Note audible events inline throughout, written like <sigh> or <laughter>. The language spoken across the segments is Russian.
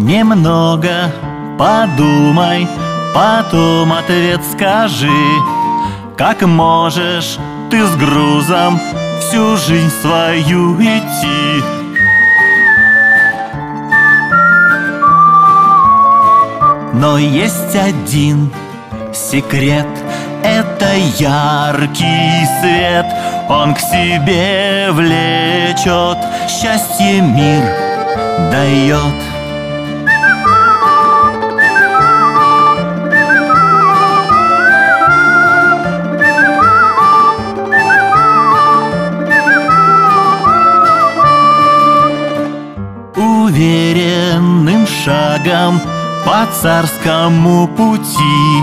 Немного подумай, потом ответ скажи. Как можешь ты с грузом всю жизнь свою идти? Но есть один секрет Это яркий свет. Он к себе влечет Счастье мир дает шагом по царскому пути.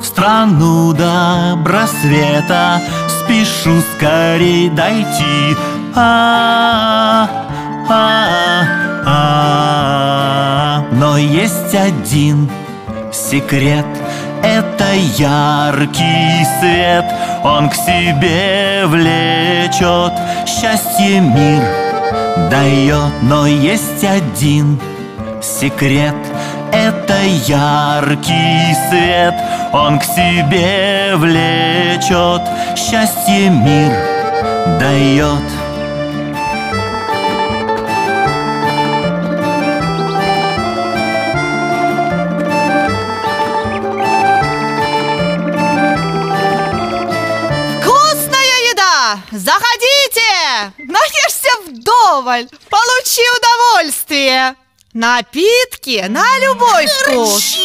В страну добра света Спешу скорей дойти. А -а -а. -а Но есть один секрет Это яркий свет. Он к себе влечет Счастье мир дает. Но есть один секрет это яркий свет Он к себе влечет Счастье мир дает Вкусная еда! Заходите! Наешься вдоволь! Получи удовольствие! Напитки на любой вкус!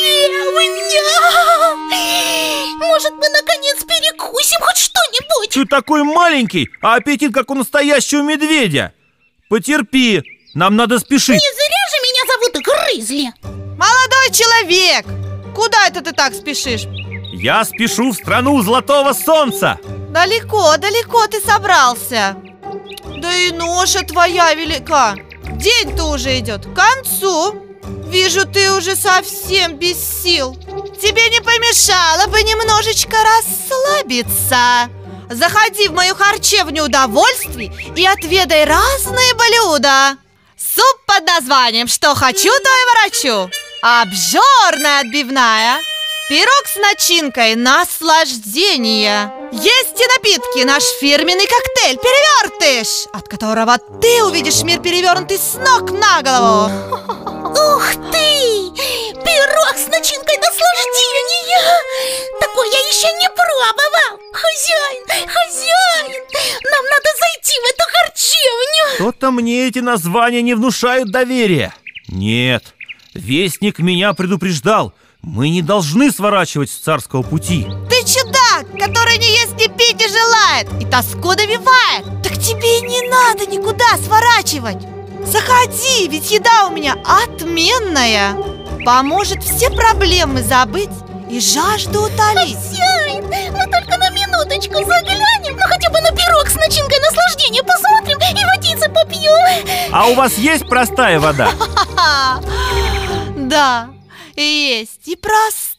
Может, мы наконец перекусим хоть что-нибудь? Ты такой маленький, а аппетит как у настоящего медведя Потерпи, нам надо спешить Не зря же меня зовут Грызли Молодой человек! Куда это ты так спешишь? Я спешу в страну золотого солнца Далеко, далеко ты собрался Да и ноша твоя велика День-то уже идет к концу. Вижу, ты уже совсем без сил. Тебе не помешало бы немножечко расслабиться. Заходи в мою харчевню удовольствий и отведай разные блюда. Суп под названием «Что хочу, то и ворочу» Обжорная отбивная. Пирог с начинкой «Наслаждение» Есть и напитки, наш фирменный коктейль «Перевертыш» От которого ты увидишь мир перевернутый с ног на голову Ух ты! Пирог с начинкой наслаждения! Такой я еще не пробовал! Хозяин, хозяин! Нам надо зайти в эту харчевню! Что-то мне эти названия не внушают доверия Нет, вестник меня предупреждал Мы не должны сворачивать с царского пути Ты который не ест, не пить не желает. И тоску навевает. Так тебе и не надо никуда сворачивать. Заходи, ведь еда у меня отменная. Поможет все проблемы забыть и жажду утолить. Хозяин, мы только на минуточку заглянем. Ну хотя бы на пирог с начинкой наслаждения посмотрим и водицы попьем. А у вас есть простая вода? <laughs> Да, есть и простая,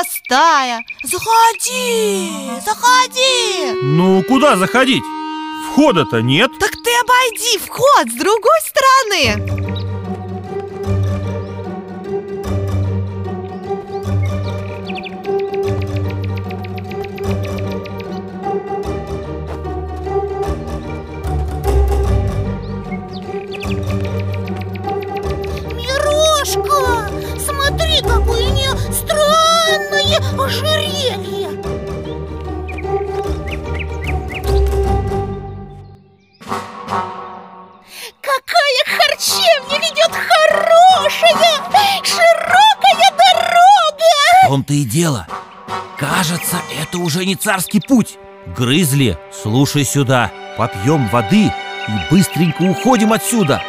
и непростая Заходи, заходи. Ну, куда заходить? Входа-то нет. Так ты обойди вход с другой стороны. Мирошка, ведет хорошая, широкая дорога. В том-то и дело. Кажется, это уже не царский путь. Грызли, слушай сюда Попьем воды и быстренько уходим отсюда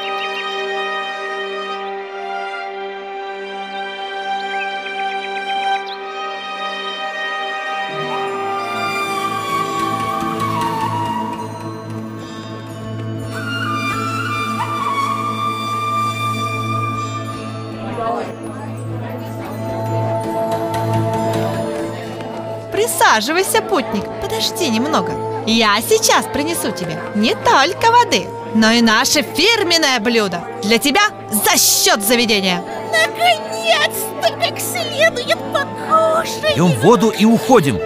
Присаживайся, путник, подожди немного. Я сейчас принесу тебе не только воды, но и наше фирменное блюдо. Для тебя за счет заведения. Наконец-то как следует покушать. Пьем воду и уходим.